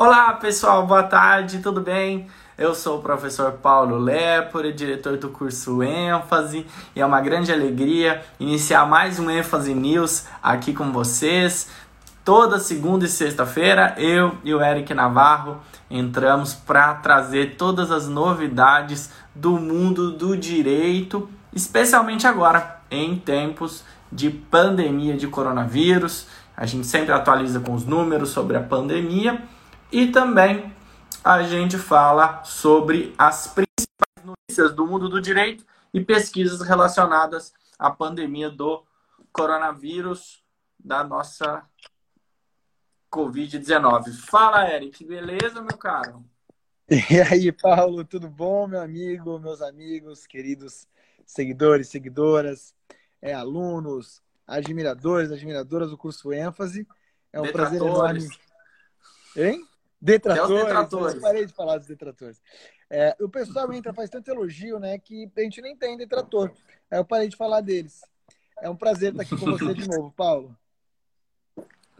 Olá pessoal, boa tarde, tudo bem? Eu sou o professor Paulo Lepore, diretor do curso ênfase, e é uma grande alegria iniciar mais um ênfase news aqui com vocês. Toda segunda e sexta-feira, eu e o Eric Navarro entramos para trazer todas as novidades do mundo do direito, especialmente agora em tempos de pandemia de coronavírus. A gente sempre atualiza com os números sobre a pandemia e também a gente fala sobre as principais notícias do mundo do direito e pesquisas relacionadas à pandemia do coronavírus da nossa Covid-19. Fala, Eric, beleza, meu caro? E aí, Paulo, tudo bom, meu amigo, meus amigos, queridos seguidores, seguidoras, é, alunos, admiradores, admiradoras do curso ênfase. É um Detratores. prazer enorme. Hein? Detratores. detratores. Eu parei de falar dos detratores. É, o pessoal entra, faz tanto elogio, né, que a gente nem tem detrator. Aí eu parei de falar deles. É um prazer estar aqui com você de novo, Paulo.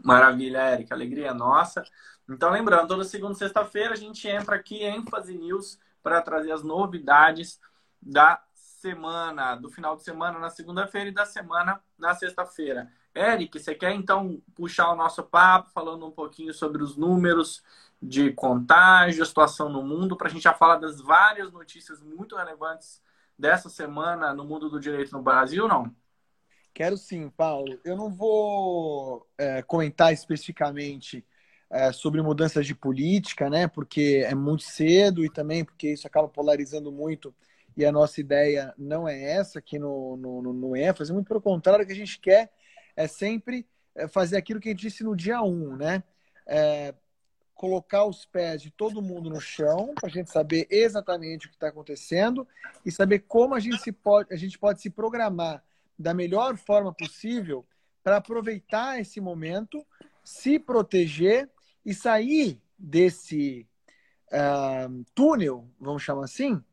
Maravilha, Eric. Alegria nossa. Então, lembrando, toda segunda e sexta-feira a gente entra aqui em ênfase news para trazer as novidades da semana, do final de semana na segunda-feira e da semana na sexta-feira. Eric, você quer então puxar o nosso papo falando um pouquinho sobre os números de contágio, a situação no mundo, para a gente já falar das várias notícias muito relevantes dessa semana no mundo do direito no Brasil, não? Quero sim, Paulo. Eu não vou é, comentar especificamente é, sobre mudanças de política, né? Porque é muito cedo e também porque isso acaba polarizando muito e a nossa ideia não é essa aqui no, no, no, no ênfase, muito pelo contrário, o que a gente quer é sempre é, fazer aquilo que a gente disse no dia 1, né? É, colocar os pés de todo mundo no chão para a gente saber exatamente o que está acontecendo e saber como a gente, se pode, a gente pode se programar da melhor forma possível para aproveitar esse momento, se proteger e sair desse uh, túnel, vamos chamar assim,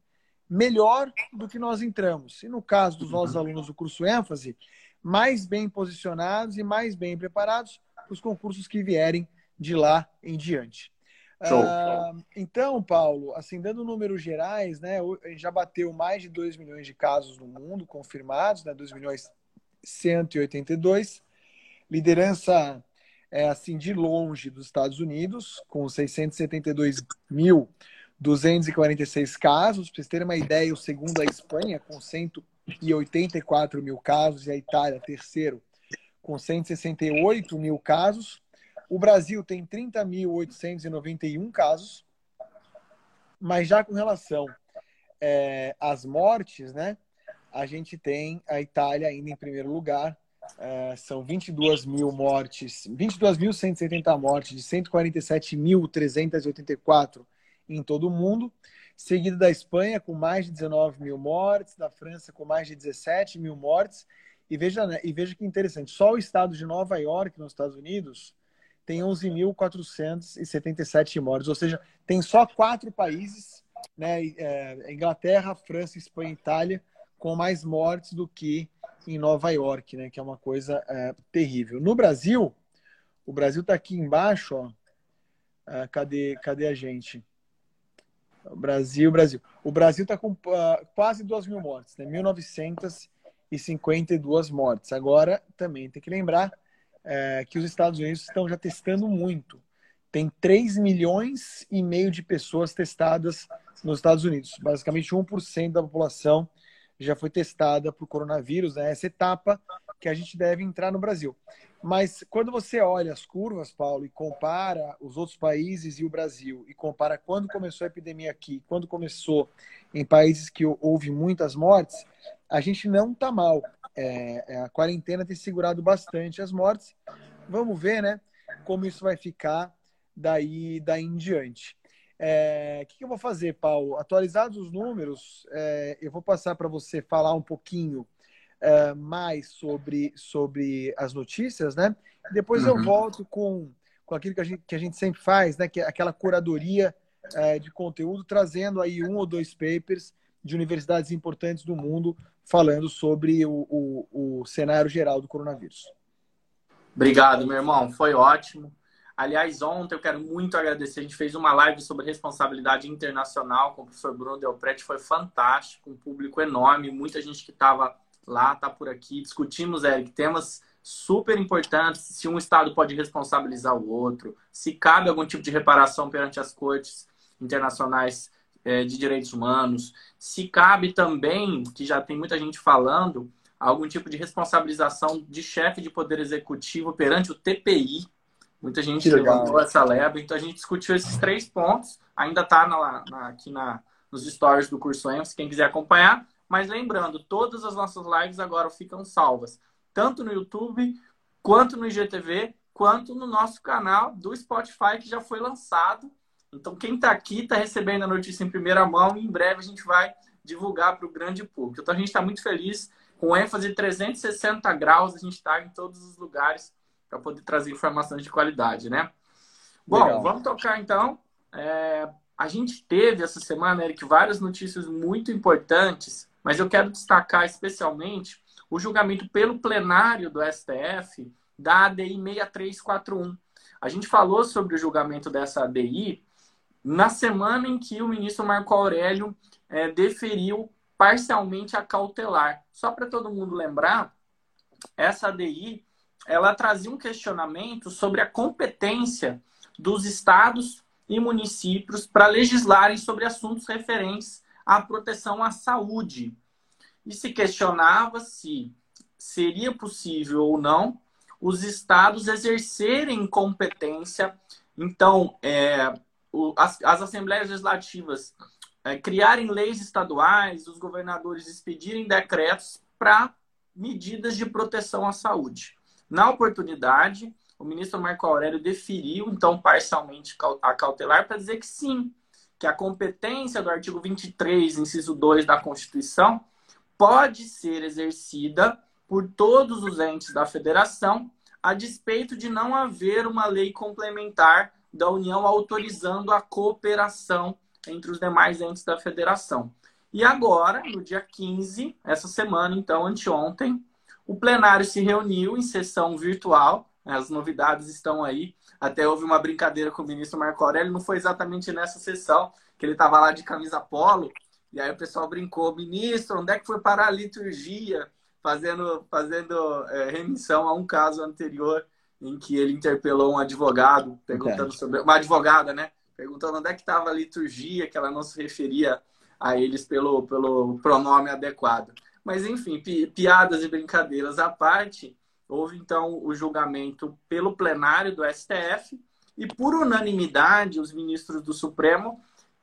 melhor do que nós entramos. E no caso dos nossos alunos do curso ênfase, mais bem posicionados e mais bem preparados para os concursos que vierem de lá em diante. Uh, então, Paulo, assim, dando números gerais, né, já bateu mais de 2 milhões de casos no mundo confirmados, né, 2 milhões 182. Liderança, é, assim, de longe dos Estados Unidos, com 672.246 casos. Para vocês terem uma ideia, o segundo é a Espanha, com 184 mil casos, e a Itália, terceiro, com 168 mil casos. O Brasil tem 30.891 casos, mas já com relação é, às mortes, né? A gente tem a Itália ainda em primeiro lugar. É, são 22 mil mortes, 22.170 mortes, de 147.384 em todo o mundo. Seguido da Espanha, com mais de 19 mil mortes, da França, com mais de 17 mil mortes. E veja, né, e veja que interessante, só o estado de Nova York, nos Estados Unidos, tem 11.477 mortes, ou seja, tem só quatro países, né, é, Inglaterra, França, Espanha e Itália, com mais mortes do que em Nova York, né, que é uma coisa é, terrível. No Brasil, o Brasil está aqui embaixo, ó, é, cadê, cadê a gente? Brasil, Brasil. O Brasil está com uh, quase 2 mil mortes, né? 1.952 mortes. Agora, também tem que lembrar é, que os Estados Unidos estão já testando muito. Tem 3 milhões e meio de pessoas testadas nos Estados Unidos. Basicamente, 1% da população já foi testada por coronavírus. Né? Essa etapa que a gente deve entrar no Brasil. Mas quando você olha as curvas, Paulo, e compara os outros países e o Brasil, e compara quando começou a epidemia aqui, quando começou em países que houve muitas mortes, a gente não está mal. É, é, a quarentena tem segurado bastante as mortes. Vamos ver, né, como isso vai ficar daí, daí em diante. É, o que, que, eu vou fazer, Paulo? Atualizados os números, é, eu vou passar para você falar um pouquinho é, mais sobre, sobre as notícias, né? Depois uhum. eu volto com, com aquilo que a, gente, que a gente sempre faz, né? Que é aquela curadoria é, de conteúdo, trazendo aí um ou dois papers de universidades importantes do mundo falando sobre o, o, o cenário geral do coronavírus. Obrigado, meu irmão. Foi ótimo. Aliás, ontem eu quero muito agradecer. A gente fez uma live sobre responsabilidade internacional com o professor Bruno Delprete. Foi fantástico, um público enorme, muita gente que estava lá, está por aqui. Discutimos, Eric, temas super importantes. Se um Estado pode responsabilizar o outro, se cabe algum tipo de reparação perante as cortes internacionais é, de direitos humanos, se cabe também, que já tem muita gente falando, algum tipo de responsabilização de chefe de poder executivo perante o TPI, Muita gente levantou essa leva, então a gente discutiu esses três pontos. Ainda está aqui na, nos stories do curso EMS, quem quiser acompanhar. Mas lembrando, todas as nossas lives agora ficam salvas, tanto no YouTube, quanto no IGTV, quanto no nosso canal do Spotify, que já foi lançado. Então, quem está aqui está recebendo a notícia em primeira mão e em breve a gente vai divulgar para o grande público. Então, a gente está muito feliz, com ênfase 360 graus, a gente está em todos os lugares para poder trazer informações de qualidade, né? Bom, Legal. vamos tocar então. É, a gente teve essa semana, Eric, várias notícias muito importantes, mas eu quero destacar especialmente o julgamento pelo plenário do STF da ADI 6341. A gente falou sobre o julgamento dessa ADI na semana em que o ministro Marco Aurélio é, deferiu parcialmente a cautelar. Só para todo mundo lembrar, essa ADI ela trazia um questionamento sobre a competência dos estados e municípios para legislarem sobre assuntos referentes à proteção à saúde. E se questionava se seria possível ou não os estados exercerem competência. Então, é, as, as, assembleias legislativas é, criarem leis estaduais, os governadores expedirem decretos para medidas de proteção à saúde. Na oportunidade, o ministro Marco Aurélio deferiu, então, parcialmente a cautelar para dizer que sim, que a competência do artigo 23, inciso 2 da Constituição, pode ser exercida por todos os entes da federação, a despeito de não haver uma lei complementar da União autorizando a cooperação entre os demais entes da federação. E agora, no dia 15, essa semana, então, anteontem, o plenário se reuniu em sessão virtual, as novidades estão aí. Até houve uma brincadeira com o ministro Marco Aurélio, não foi exatamente nessa sessão, que ele estava lá de camisa polo, e aí o pessoal brincou, ministro, onde é que foi parar a liturgia? Fazendo, fazendo é, remissão a um caso anterior em que ele interpelou um advogado, perguntando sobre. Uma advogada, né? Perguntando onde é que estava a liturgia, que ela não se referia a eles pelo, pelo pronome adequado. Mas, enfim, pi piadas e brincadeiras à parte, houve então o julgamento pelo plenário do STF e, por unanimidade, os ministros do Supremo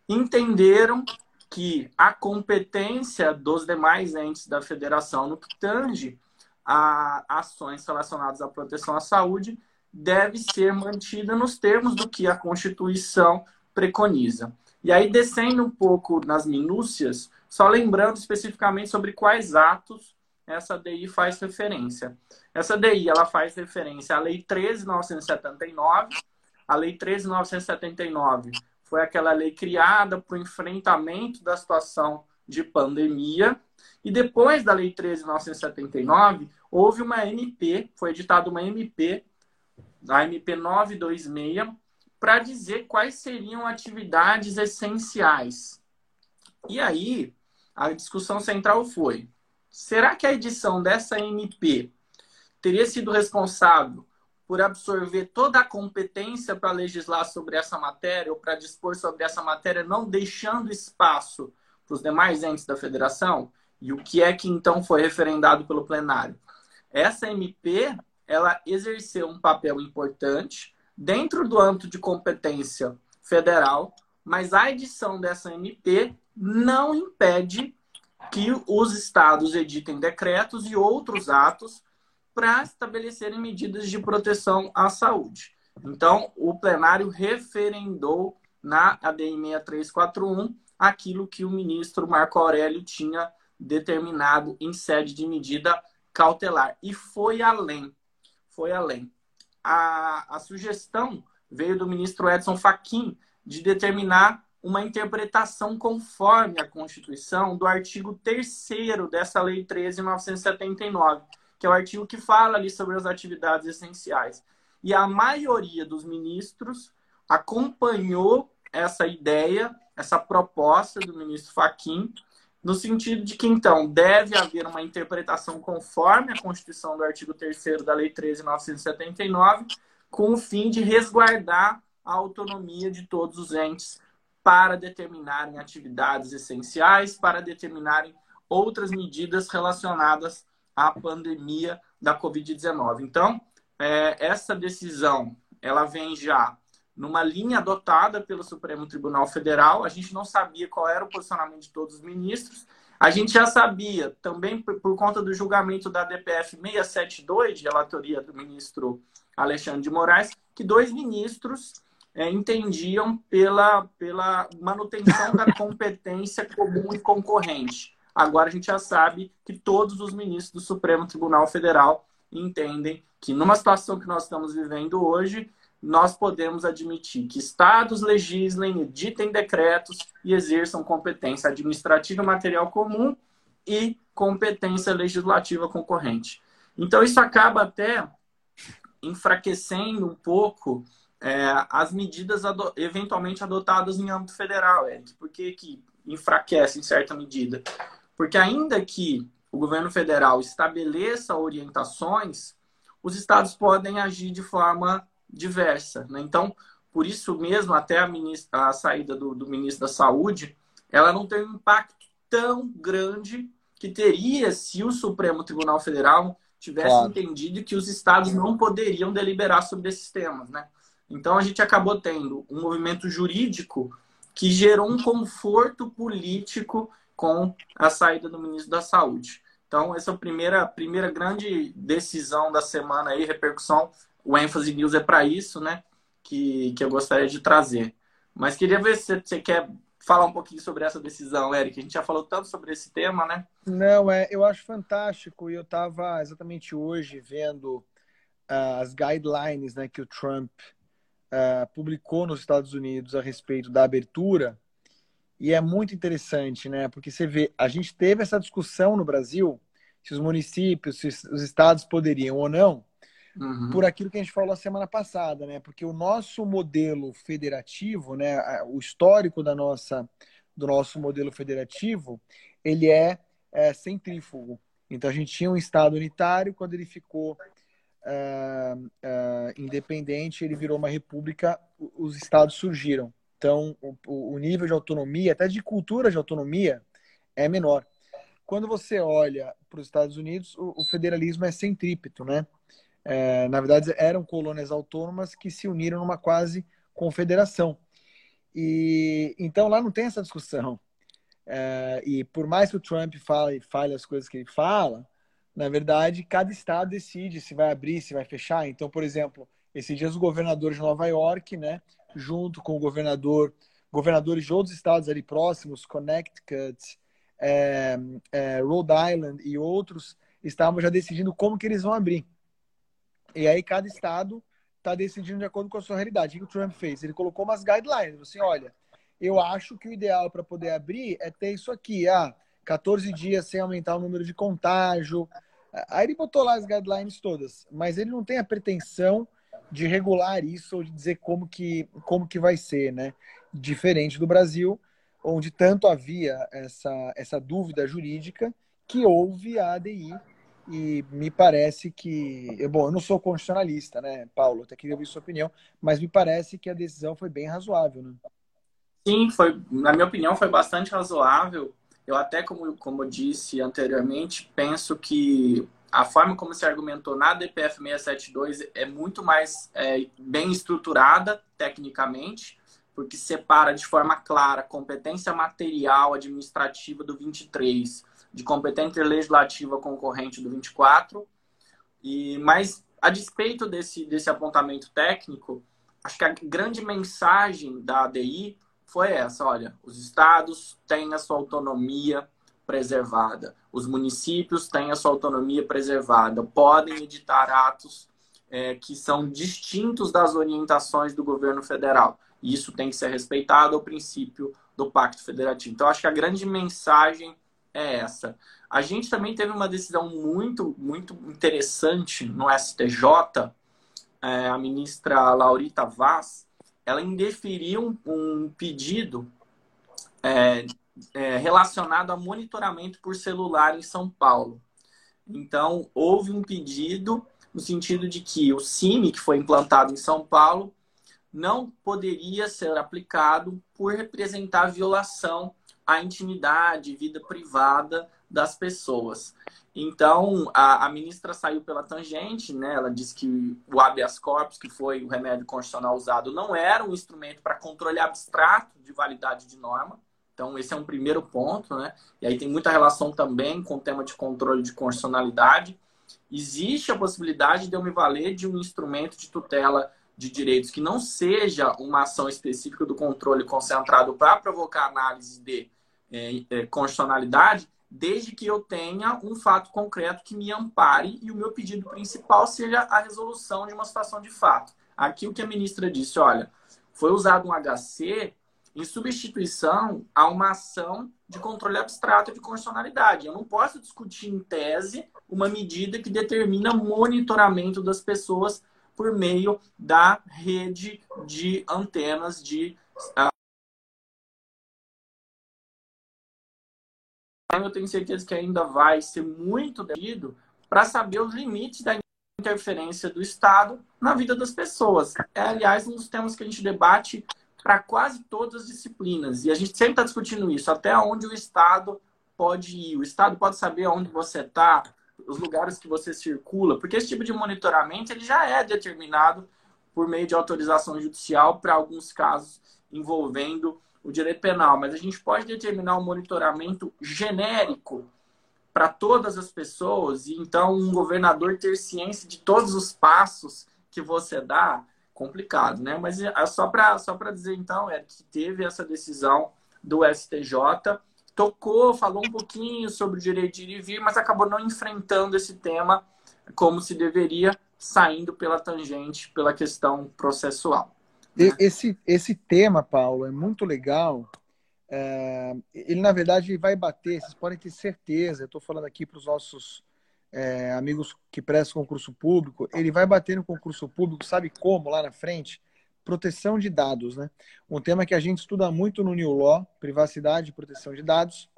entenderam que a competência dos demais entes da federação no que tange a ações relacionadas à proteção à saúde deve ser mantida nos termos do que a Constituição preconiza. E aí, descendo um pouco nas minúcias, só lembrando especificamente sobre quais atos essa DI faz referência. Essa DI ela faz referência à Lei 13.979. A Lei 13.979 foi aquela lei criada para o enfrentamento da situação de pandemia. E depois da Lei 13.979, houve uma MP, foi editada uma MP, a MP 926, para dizer quais seriam atividades essenciais. E aí, a discussão central foi: será que a edição dessa MP teria sido responsável por absorver toda a competência para legislar sobre essa matéria ou para dispor sobre essa matéria, não deixando espaço para os demais entes da federação? E o que é que então foi referendado pelo plenário? Essa MP, ela exerceu um papel importante dentro do âmbito de competência federal, mas a edição dessa MP não impede que os estados editem decretos e outros atos para estabelecerem medidas de proteção à saúde. Então, o plenário referendou na ADI 6341 aquilo que o ministro Marco Aurélio tinha determinado em sede de medida cautelar. E foi além. Foi além a, a sugestão veio do ministro Edson Fachin de determinar uma interpretação conforme a Constituição do artigo 3 dessa Lei 13.979, que é o artigo que fala ali sobre as atividades essenciais. e a maioria dos ministros acompanhou essa ideia, essa proposta do ministro Faquim, no sentido de que, então, deve haver uma interpretação conforme a Constituição do artigo 3 da Lei 13.979, com o fim de resguardar a autonomia de todos os entes para determinarem atividades essenciais, para determinarem outras medidas relacionadas à pandemia da Covid-19. Então, é, essa decisão ela vem já numa linha adotada pelo Supremo Tribunal Federal. A gente não sabia qual era o posicionamento de todos os ministros. A gente já sabia, também por, conta do julgamento da DPF 672, de relatoria do ministro Alexandre de Moraes, que dois ministros é, entendiam pela, pela manutenção da competência comum e concorrente. Agora a gente já sabe que todos os ministros do Supremo Tribunal Federal entendem que numa situação que nós estamos vivendo hoje, nós podemos admitir que estados legislem, editem decretos e exerçam competência administrativa material comum e competência legislativa concorrente. Então, isso acaba até enfraquecendo um pouco é, as medidas ado eventualmente adotadas em âmbito federal, Eric. Por que, que enfraquece em certa medida? Porque ainda que o governo federal estabeleça orientações, os estados podem agir de forma diversa. Né? Então, por isso mesmo, até a, ministra, a saída do, do, ministro da Saúde, ela não tem um impacto tão grande que teria se o Supremo Tribunal Federal tivesse claro. entendido que os estados não poderiam deliberar sobre esses temas. Né? Então, a gente acabou tendo um movimento jurídico que gerou um conforto político com a saída do ministro da Saúde. Então, essa é a primeira, primeira grande decisão da semana aí, repercussão o ênfase news é para isso, né? Que, que eu gostaria de trazer. Mas queria ver se você quer falar um pouquinho sobre essa decisão, Eric. A gente já falou tanto sobre esse tema, né? Não, é, eu acho fantástico. E eu estava exatamente hoje vendo uh, as guidelines né, que o Trump uh, publicou nos Estados Unidos a respeito da abertura. E é muito interessante, né? Porque você vê, a gente teve essa discussão no Brasil se os municípios, se os estados poderiam ou não uhum. por aquilo que a gente falou a semana passada, né? Porque o nosso modelo federativo, né, o histórico da nossa, do nosso modelo federativo, ele é, é centrífugo. Então a gente tinha um Estado unitário, quando ele ficou uh, uh, independente, ele virou uma república, os estados surgiram. Então o, o nível de autonomia, até de cultura de autonomia, é menor. Quando você olha para os Estados Unidos, o federalismo é centrípeto, né? É, na verdade, eram colônias autônomas que se uniram numa quase confederação. E então lá não tem essa discussão. É, e por mais que o Trump fale, fale as coisas que ele fala, na verdade, cada estado decide se vai abrir, se vai fechar. Então, por exemplo, esses dias o governador de Nova York, né, junto com o governador, governadores de outros estados ali próximos, Connecticut, é, é, Rhode Island e outros, estavam já decidindo como que eles vão abrir. E aí cada estado está decidindo de acordo com a sua realidade. O que o Trump fez? Ele colocou umas guidelines. Assim, olha, eu acho que o ideal para poder abrir é ter isso aqui, ah, 14 dias sem aumentar o número de contágio. Aí ele botou lá as guidelines todas, mas ele não tem a pretensão de regular isso ou de dizer como que, como que vai ser, né? Diferente do Brasil, onde tanto havia essa, essa dúvida jurídica que houve a ADI e me parece que. Bom, eu não sou constitucionalista, né, Paulo? Até queria ouvir sua opinião, mas me parece que a decisão foi bem razoável, né? Sim, foi, na minha opinião, foi bastante razoável. Eu até, como, como disse anteriormente, penso que a forma como se argumentou na DPF 672 é muito mais é, bem estruturada tecnicamente, porque separa de forma clara competência material administrativa do 23 de competência legislativa concorrente do 24. E, mas, a despeito desse, desse apontamento técnico, acho que a grande mensagem da ADI foi essa: olha, os estados têm a sua autonomia preservada, os municípios têm a sua autonomia preservada, podem editar atos é, que são distintos das orientações do governo federal. E isso tem que ser respeitado, ao princípio do Pacto Federativo. Então, acho que a grande mensagem é essa. A gente também teve uma decisão muito, muito interessante no STJ, é, a ministra Laurita Vaz, ela indeferiu um, um pedido é, é, relacionado a monitoramento por celular em São Paulo. Então, houve um pedido no sentido de que o CIMI, que foi implantado em São Paulo, não poderia ser aplicado por representar violação à intimidade, vida privada das pessoas. Então, a, a, ministra saiu pela tangente, né? Ela disse que o habeas corpus, que foi o remédio constitucional usado, não era um instrumento para controle abstrato de validade de norma. Então, esse é um primeiro ponto, né? E aí tem muita relação também com o tema de controle de constitucionalidade. Existe a possibilidade de eu me valer de um instrumento de tutela de direitos que não seja uma ação específica do controle concentrado para provocar análise de é, é, constitucionalidade, desde que eu tenha um fato concreto que me ampare e o meu pedido principal seja a resolução de uma situação de fato. Aqui o que a ministra disse, olha, foi usado um HC em substituição a uma ação de controle abstrato de constitucionalidade. Eu não posso discutir em tese uma medida que determina monitoramento das pessoas por meio da rede de antenas de uh, eu tenho certeza que ainda vai ser muito devido para saber os limites da interferência do Estado na vida das pessoas. É, aliás, um dos temas que a gente debate para quase todas as disciplinas. E a gente sempre está discutindo isso, até onde o Estado pode ir. O Estado pode saber onde você está, os lugares que você circula, porque esse tipo de monitoramento ele já é determinado por meio de autorização judicial para alguns casos envolvendo o direito penal, mas a gente pode determinar um monitoramento genérico para todas as pessoas e então um governador ter ciência de todos os passos que você dá, complicado, né? Mas é só para só para dizer então é que teve essa decisão do STJ tocou, falou um pouquinho sobre o direito de ir e vir, mas acabou não enfrentando esse tema como se deveria, saindo pela tangente, pela questão processual. Né? Esse, esse tema, Paulo, é muito legal. É, ele, na verdade, vai bater, vocês podem ter certeza, eu estou falando aqui para os nossos é, amigos que prestam concurso público, ele vai bater no concurso público, sabe como, lá na frente? Proteção de dados, né? Um tema que a gente estuda muito no New Law, privacidade e proteção de dados,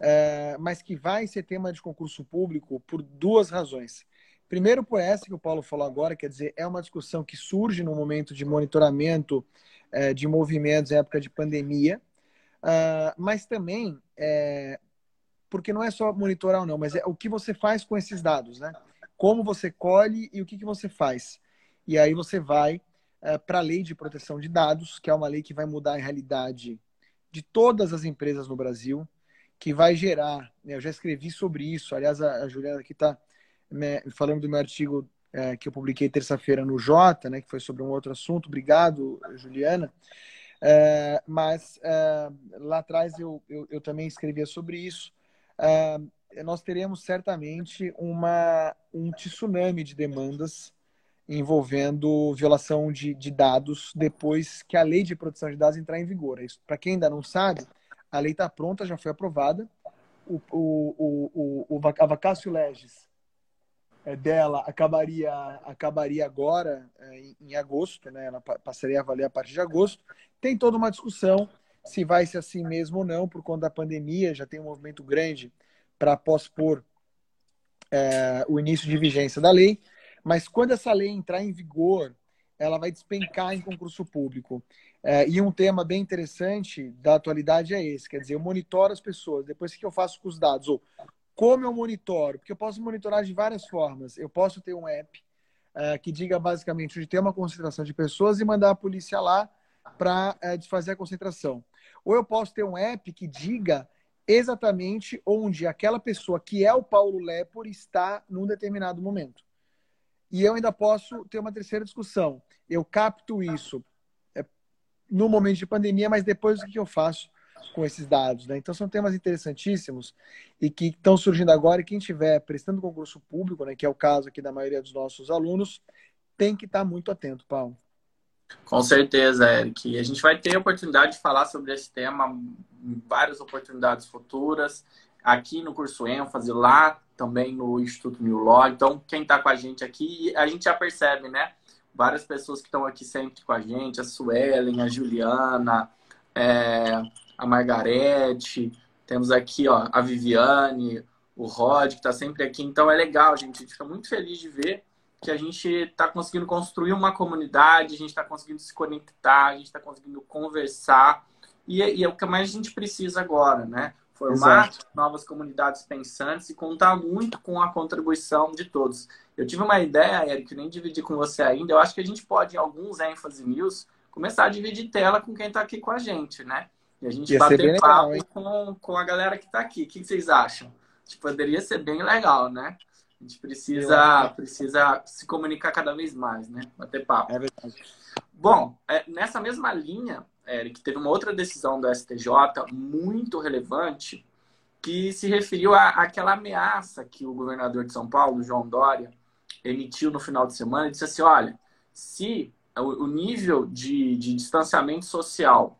é, mas que vai ser tema de concurso público por duas razões. Primeiro, por essa que o Paulo falou agora, quer dizer, é uma discussão que surge no momento de monitoramento é, de movimentos em época de pandemia, uh, mas também é, porque não é só monitorar ou não, mas é o que você faz com esses dados, né? Como você colhe e o que, que você faz. E aí você vai é, para a lei de proteção de dados, que é uma lei que vai mudar a realidade de todas as empresas no Brasil, que vai gerar. Né, eu já escrevi sobre isso, aliás, a, a Juliana aqui está né, falando do meu artigo é, que eu publiquei terça-feira no Jota, né, que foi sobre um outro assunto. Obrigado, Juliana. É, mas é, lá atrás eu, eu, eu, também escrevia sobre isso. É, nós teremos certamente uma, um tsunami de demandas envolvendo violação de, de dados depois que a lei de proteção de dados entrar em vigor. Para quem ainda não sabe, a lei está pronta, já foi aprovada. O, o, o, o, a vacácio legis é, dela acabaria, acabaria agora, é, em, em agosto, né? ela passaria a valer a partir de agosto. Tem toda uma discussão se vai ser assim mesmo ou não, por conta da pandemia, já tem um movimento grande para pospor é, o início de vigência da lei. Mas quando essa lei entrar em vigor, ela vai despencar em concurso público. É, e um tema bem interessante da atualidade é esse, quer dizer, eu monitoro as pessoas, depois o que eu faço com os dados? Ou como eu monitoro? Porque eu posso monitorar de várias formas. Eu posso ter um app é, que diga basicamente onde tem uma concentração de pessoas e mandar a polícia lá para é, desfazer a concentração. Ou eu posso ter um app que diga exatamente onde aquela pessoa que é o Paulo Lepor está num determinado momento. E eu ainda posso ter uma terceira discussão. Eu capto isso é, no momento de pandemia, mas depois o que eu faço com esses dados? Né? Então, são temas interessantíssimos e que estão surgindo agora. E quem estiver prestando concurso público, né, que é o caso aqui da maioria dos nossos alunos, tem que estar muito atento, Paulo. Com certeza, Eric. A gente vai ter a oportunidade de falar sobre esse tema em várias oportunidades futuras, aqui no curso ênfase, lá também no Instituto New Law. Então, quem está com a gente aqui, a gente já percebe, né? várias pessoas que estão aqui sempre com a gente, a Suelen, a Juliana, é, a Margarete, temos aqui ó, a Viviane, o Rod, que está sempre aqui. Então é legal, gente. A gente fica muito feliz de ver que a gente está conseguindo construir uma comunidade, a gente está conseguindo se conectar, a gente está conseguindo conversar. E, e, é o que mais a gente precisa agora, né? Formar Exato. novas comunidades pensantes e contar muito com a contribuição de todos. Eu tive uma ideia, Eric, nem dividi com você ainda. Eu acho que a gente pode, em alguns ênfase news, começar a dividir tela com quem está aqui com a gente, né? E a gente Ia bater papo legal, com, com a galera que está aqui. O que vocês acham? Poderia ser bem legal, né? A gente precisa, precisa se comunicar cada vez mais, né? Bater papo. É verdade. Bom, é, nessa mesma linha, Eric, teve uma outra decisão do STJ muito relevante que se referiu à, àquela ameaça que o governador de São Paulo, João Dória, emitiu no final de semana disse assim: olha, se o, o nível de, de distanciamento social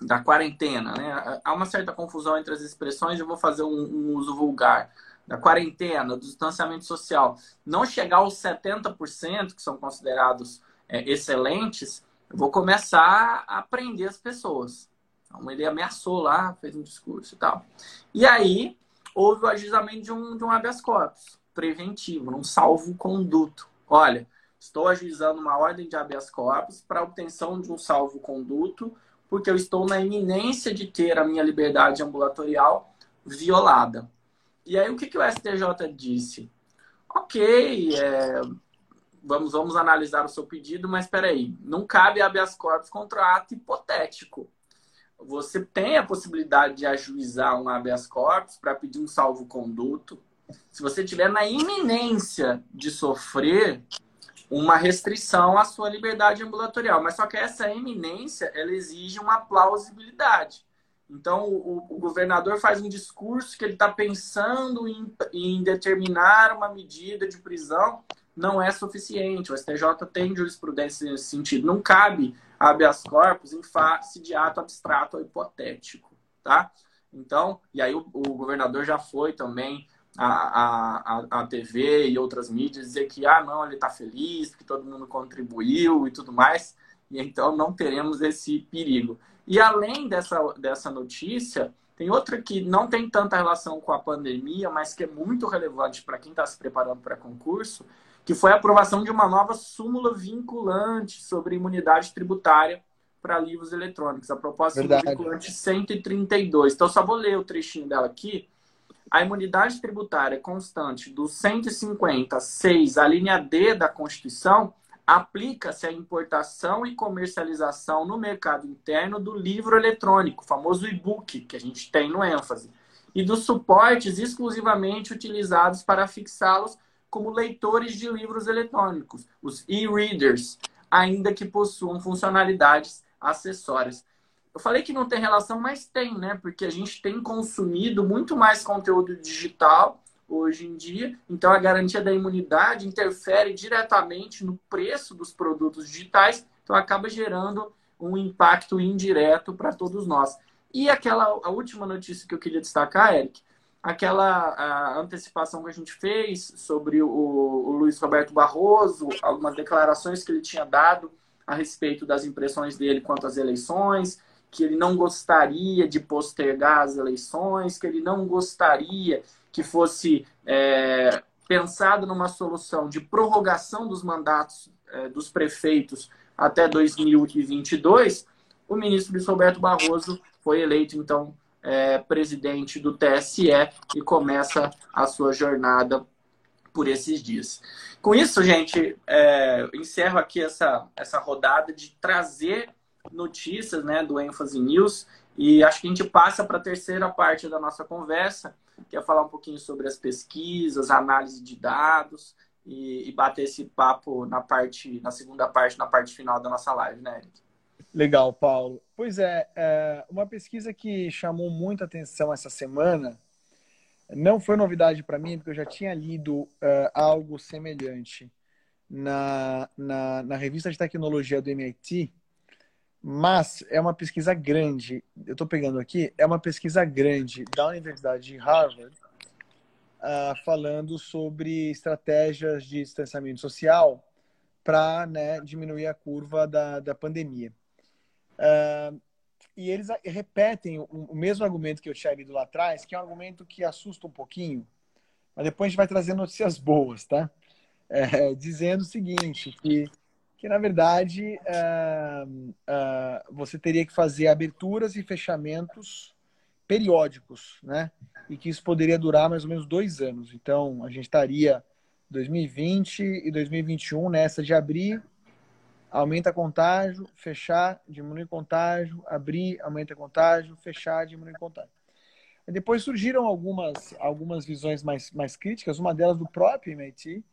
da quarentena, né? Há uma certa confusão entre as expressões, eu vou fazer um, um uso vulgar. Da quarentena, do distanciamento social, não chegar aos 70%, que são considerados é, excelentes, eu vou começar a aprender as pessoas. Então, ele ameaçou lá, fez um discurso e tal. E aí, houve o ajuizamento de um, de um habeas corpus preventivo, um salvo-conduto. Olha, estou ajuizando uma ordem de habeas corpus para obtenção de um salvo-conduto porque eu estou na iminência de ter a minha liberdade ambulatorial violada. E aí, o que, que o STJ disse? Ok, é, vamos, vamos analisar o seu pedido, mas espera aí, não cabe habeas corpus contra ato hipotético. Você tem a possibilidade de ajuizar um habeas corpus para pedir um salvo-conduto. Se você estiver na iminência de sofrer uma restrição à sua liberdade ambulatorial. Mas só que essa eminência, ela exige uma plausibilidade. Então, o, o governador faz um discurso que ele está pensando em, em, determinar uma medida de prisão, não é suficiente. O STJ tem jurisprudência nesse sentido. Não cabe habeas corpus em face de ato abstrato ou hipotético, tá? Então, e aí o, o governador já foi também a, a, a TV e outras mídias dizer que, ah, não, ele está feliz, que todo mundo contribuiu e tudo mais, e então não teremos esse perigo. E além dessa, dessa notícia, tem outra que não tem tanta relação com a pandemia, mas que é muito relevante para quem está se preparando para concurso, que foi a aprovação de uma nova súmula vinculante sobre imunidade tributária para livros eletrônicos. A proposta Verdade. vinculante 132. Então, só vou ler o trechinho dela aqui, a imunidade tributária constante do 156, a linha D da Constituição, aplica-se à importação e comercialização no mercado interno do livro eletrônico, famoso e-book, que a gente tem no ênfase, e dos suportes exclusivamente utilizados para fixá-los como leitores de livros eletrônicos, os e-readers, ainda que possuam funcionalidades acessórias. Eu falei que não tem relação, mas tem, né? Porque a gente tem consumido muito mais conteúdo digital hoje em dia. Então, a garantia da imunidade interfere diretamente no preço dos produtos digitais. Então, acaba gerando um impacto indireto para todos nós. E aquela a última notícia que eu queria destacar, Eric, aquela antecipação que a gente fez sobre o, o Luiz Roberto Barroso, algumas declarações que ele tinha dado a respeito das impressões dele quanto às eleições, que ele não gostaria de postergar as eleições, que ele não gostaria que fosse é, pensado numa solução de prorrogação dos mandatos é, dos prefeitos até 2022, o ministro Luiz Roberto Barroso foi eleito, então, é, presidente do TSE e começa a sua jornada por esses dias. Com isso, gente, é, encerro aqui essa, essa rodada de trazer notícias né, do ênfase news e acho que a gente passa para a terceira parte da nossa conversa, que é falar um pouquinho sobre as pesquisas, análise de dados e, e bater esse papo na parte, na segunda parte, na parte final da nossa live, né, Eric? Legal, Paulo. Pois é, é uma pesquisa que chamou muita atenção essa semana não foi novidade para mim, porque eu já tinha lido uh, algo semelhante na, na, na, revista de tecnologia do MIT, mas é uma pesquisa grande. Eu estou pegando aqui, é uma pesquisa grande da Universidade de Harvard, uh, falando sobre estratégias de distanciamento social para né, diminuir a curva da, da pandemia. Uh, e eles repetem o, o, mesmo argumento que eu tinha lido lá atrás, que é um argumento que assusta um pouquinho, mas depois a gente vai trazer notícias boas, tá? É, dizendo o seguinte, que, que na verdade uh, uh, você teria que fazer aberturas e fechamentos periódicos, né? E que isso poderia durar mais ou menos dois anos. Então, a gente estaria 2020 e 2021 nessa de abrir, aumenta contágio, fechar, diminui contágio, abrir, aumenta contágio, fechar, diminui contágio. Depois surgiram algumas, algumas visões mais, mais críticas, uma delas do próprio MIT,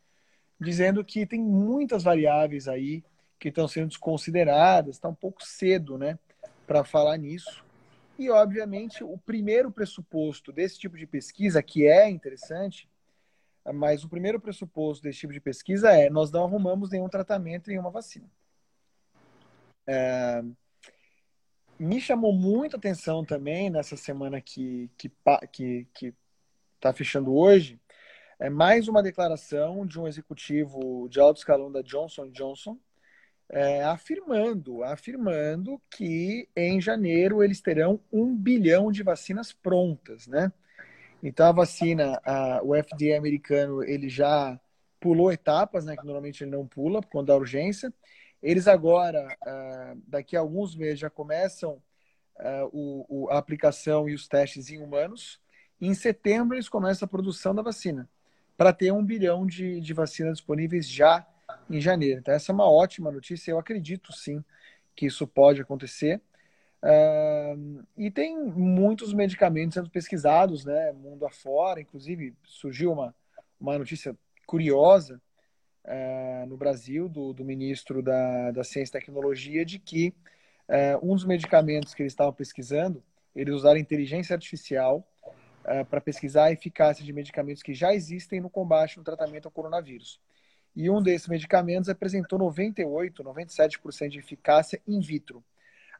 dizendo que tem muitas variáveis aí que estão sendo desconsideradas, está um pouco cedo né, para falar nisso. E, obviamente, o primeiro pressuposto desse tipo de pesquisa, que é interessante, mas o primeiro pressuposto desse tipo de pesquisa é nós não arrumamos nenhum tratamento, nenhuma vacina. É, me chamou muito atenção também nessa semana que que que que está fechando hoje é mais uma declaração de um executivo de alto escalão da Johnson Johnson é, afirmando, afirmando que em janeiro eles terão um bilhão de vacinas prontas, né? Então a vacina, a, o FDA americano, ele já pulou etapas, né? Que normalmente ele não pula conta da urgência. Eles agora, uh, daqui a alguns meses, já começam o, a aplicação e os testes em humanos. Em setembro eles começam a produção da vacina para ter um bilhão de, de vacinas disponíveis já em janeiro. Então, essa é uma ótima notícia. Eu acredito sim que isso pode acontecer. Uh, e tem muitos medicamentos sendo pesquisados, né, mundo afora. Inclusive, surgiu uma, uma notícia curiosa uh, no Brasil do, do ministro da, da Ciência e Tecnologia de que uh, um dos medicamentos que eles estavam pesquisando, eles usaram inteligência artificial para pesquisar a eficácia de medicamentos que já existem no combate no tratamento ao coronavírus. E um desses medicamentos apresentou 98, 97% de eficácia in vitro.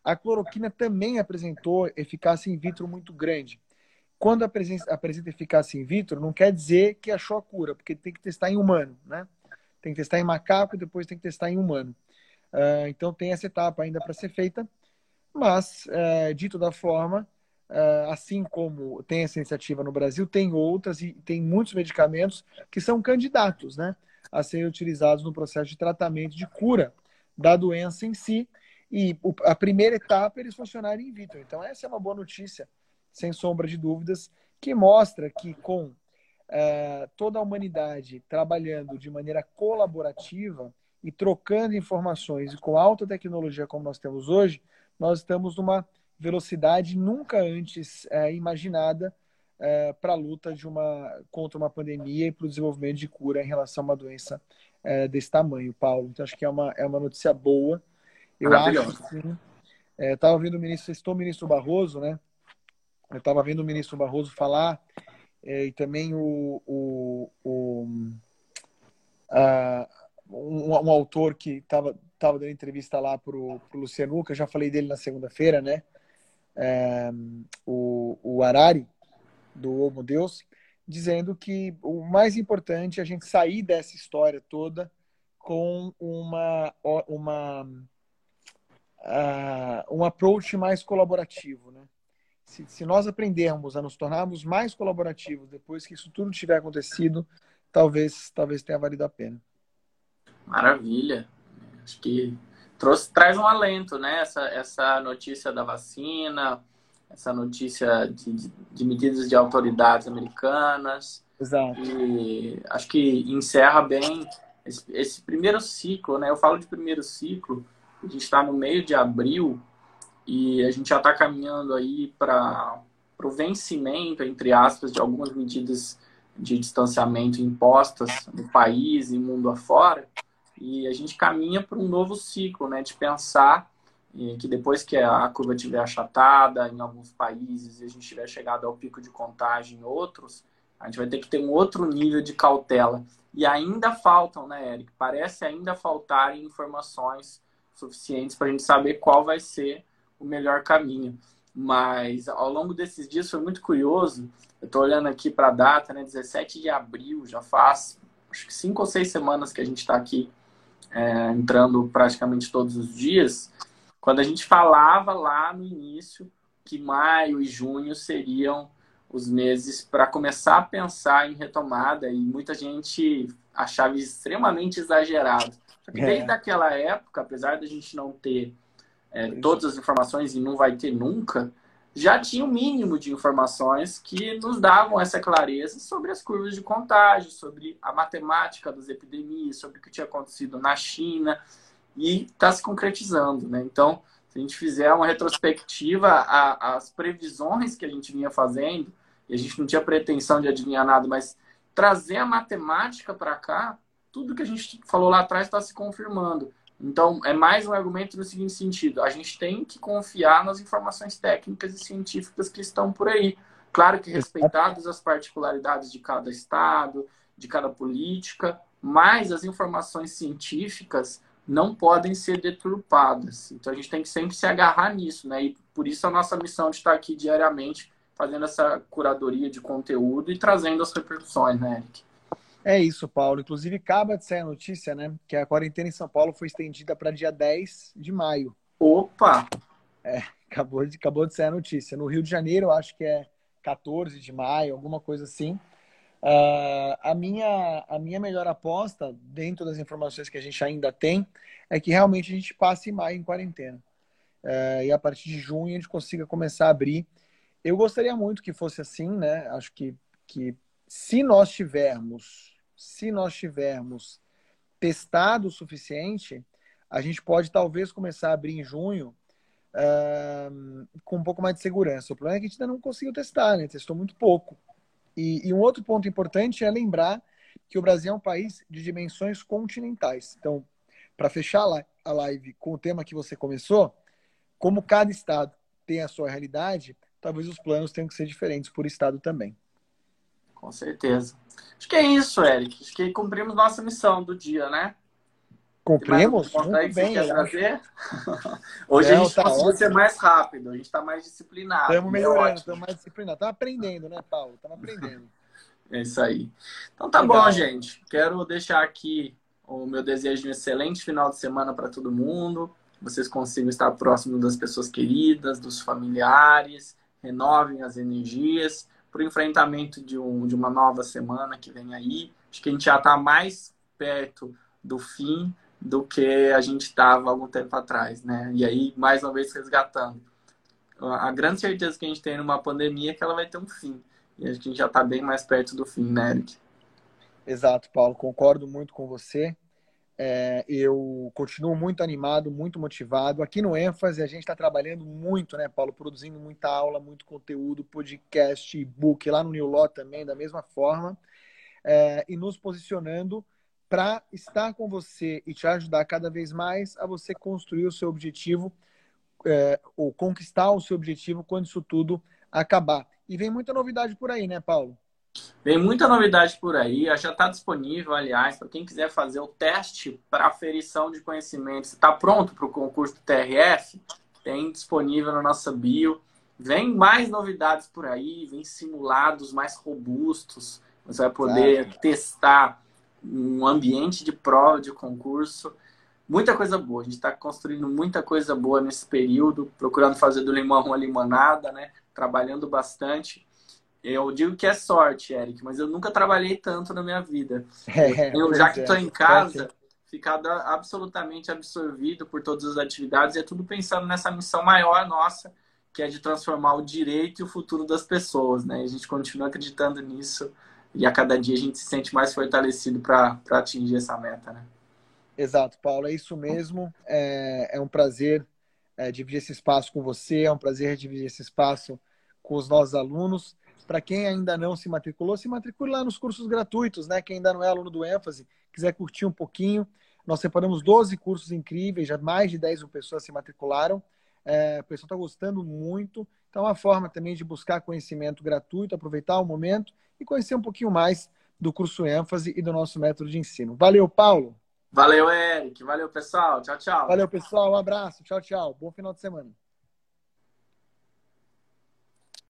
A cloroquina também apresentou eficácia in vitro muito grande. Quando apresenta eficácia in vitro, não quer dizer que achou a cura, porque tem que testar em humano, né? Tem que testar em macaco e depois tem que testar em humano. Uh, então tem essa etapa ainda para ser feita, mas, uh, dito da forma, uh, assim como tem essa iniciativa no Brasil, tem outras e tem muitos medicamentos que são candidatos, né? a serem utilizados no processo de tratamento de cura da doença em si. E a primeira etapa é eles funcionarem in vitro. Então, essa é uma boa notícia, sem sombra de dúvidas, que mostra que com é, toda a humanidade trabalhando de maneira colaborativa e trocando informações e com alta tecnologia como nós temos hoje, nós estamos numa velocidade nunca antes é, imaginada é, para a luta de uma, contra uma pandemia e para o desenvolvimento de cura em relação a uma doença é, desse tamanho, Paulo. Então, acho que é uma, é uma notícia boa. Eu acho que sim. Estava é, vendo o ministro, estou o ministro Barroso, né? Eu estava vendo o ministro Barroso falar e também o, o, o a, um, um, autor que estava tava dando entrevista lá para o Luciano Luca, já falei dele na segunda-feira, né? É, o, o Arari, do Homo Deus, dizendo que o mais importante é a gente sair dessa história toda com uma, uma uh, um approach mais colaborativo, né? Se, se, nós aprendermos a nos tornarmos mais colaborativos depois que isso tudo tiver acontecido, talvez talvez tenha valido a pena. Maravilha. Acho que trouxe, traz um alento, né? Essa, essa notícia da vacina, essa notícia de, de medidas de autoridades americanas. Exato. E acho que encerra bem esse, esse, primeiro ciclo, né? Eu falo de primeiro ciclo, a gente está no meio de abril e a gente já está caminhando aí para o vencimento, entre aspas, de algumas medidas de distanciamento impostas no país e mundo afora. E a gente caminha para um novo ciclo, né? De pensar que depois que a curva estiver achatada em alguns países e a gente tiver chegado ao pico de contágio em outros, a gente vai ter que ter um outro nível de cautela. E ainda faltam, né, Eric? Parece ainda faltar informações suficientes para a gente saber qual vai ser o melhor caminho. Mas ao longo desses dias foi muito curioso. Eu estou olhando aqui para a data, né? 17 de abril, já faz acho que cinco ou seis semanas que a gente está aqui é, entrando praticamente todos os dias, quando a gente falava lá no início que maio e junho seriam os meses para começar a pensar em retomada e muita gente achava extremamente exagerado. Que desde é. aquela época, apesar da gente não ter é, todas as informações e não vai ter nunca, já tinha o um mínimo de informações que nos davam essa clareza sobre as curvas de contágio, sobre a matemática das epidemias, sobre o que tinha acontecido na China e está se concretizando, né? Então, se a gente fizer uma retrospectiva, as previsões que a gente vinha fazendo, e a gente não tinha pretensão de adivinhar nada, mas trazer a matemática para cá, tudo que a gente falou lá atrás está se confirmando. Então, é mais um argumento no seguinte sentido: a gente tem que confiar nas informações técnicas e científicas que estão por aí. Claro que respeitadas as particularidades de cada estado, de cada política, mas as informações científicas não podem ser deturpadas. Então a gente tem que sempre se agarrar nisso, né? E por isso a nossa missão de estar aqui diariamente fazendo essa curadoria de conteúdo e trazendo as repercussões, né, Eric? É isso, Paulo. Inclusive, acaba de sair a notícia, né? Que a quarentena em São Paulo foi estendida para dia 10 de maio. Opa! É, acabou de, acabou de sair a notícia. No Rio de Janeiro, acho que é 14 de maio, alguma coisa assim. Uh, a, minha, a minha melhor aposta, dentro das informações que a gente ainda tem, é que realmente a gente passe maio em quarentena. Uh, e a partir de junho a gente consiga começar a abrir. Eu gostaria muito que fosse assim, né? Acho que, que se nós tivermos, se nós tivermos testado o suficiente, a gente pode talvez começar a abrir em junho uh, com um pouco mais de segurança. O problema é que a gente ainda não conseguiu testar, né? Testou muito pouco. E, e, um outro ponto importante é lembrar que o Brasil é um país de dimensões continentais. Então, para fechar a live com o tema que você começou, como cada estado tem a sua realidade, talvez os planos tenham que ser diferentes por estado também. Com certeza. Acho que é isso, Eric. Acho que cumprimos nossa missão do dia, né? Cumprimos? Muito bem. Hoje Não, a gente tá conseguiu ser mais rápido, a gente está mais disciplinado. Estamos é melhorando, estamos mais disciplinados. Estamos aprendendo, né, Paulo? Estamos aprendendo. É isso aí. Então tá Legal. bom, gente. Quero deixar aqui o meu desejo de um excelente final de semana para todo mundo. Vocês consigam estar próximo das pessoas queridas, dos familiares, renovem as energias para o enfrentamento de, um, de uma nova semana que vem aí. Acho que a gente já está mais perto do fim do que a gente estava algum tempo atrás, né? E aí, mais uma vez, resgatando. A grande certeza que a gente tem numa pandemia é que ela vai ter um fim. E a gente já está bem mais perto do fim, né, Eric? Exato, Paulo. Concordo muito com você. É, eu continuo muito animado, muito motivado. Aqui no ênfase, a gente está trabalhando muito, né, Paulo? Produzindo muita aula, muito conteúdo, podcast, e-book, lá no New Law também, da mesma forma. É, e nos posicionando para estar com você e te ajudar cada vez mais a você construir o seu objetivo é, ou conquistar o seu objetivo quando isso tudo acabar. E vem muita novidade por aí, né, Paulo? Vem muita novidade por aí, já está disponível, aliás, para quem quiser fazer o teste para aferição de conhecimentos. Está pronto para o concurso do TRF? Tem disponível na nossa bio. Vem mais novidades por aí, vem simulados mais robustos. Você vai poder testar um ambiente de prova de concurso. Muita coisa boa. A gente está construindo muita coisa boa nesse período, procurando fazer do limão uma limonada, né? Trabalhando bastante. Eu digo que é sorte, Eric, mas eu nunca trabalhei tanto na minha vida. É, eu, já que estou é, em casa, ficado absolutamente absorvido por todas as atividades, e é tudo pensando nessa missão maior nossa, que é de transformar o direito e o futuro das pessoas, né? E a gente continua acreditando nisso e a cada dia a gente se sente mais fortalecido para atingir essa meta, né? Exato, Paulo, é isso mesmo. É, é um prazer é, dividir esse espaço com você, é um prazer dividir esse espaço com os nossos alunos. Para quem ainda não se matriculou, se matricule lá nos cursos gratuitos, né? Quem ainda não é aluno do ênfase, quiser curtir um pouquinho. Nós separamos 12 cursos incríveis, já mais de 10 mil pessoas se matricularam. É, o pessoal está gostando muito. Então, é uma forma também de buscar conhecimento gratuito, aproveitar o momento e conhecer um pouquinho mais do curso ênfase e do nosso método de ensino. Valeu, Paulo. Valeu, Eric. Valeu, pessoal. Tchau, tchau. Valeu, pessoal. Um abraço. Tchau, tchau. Bom final de semana.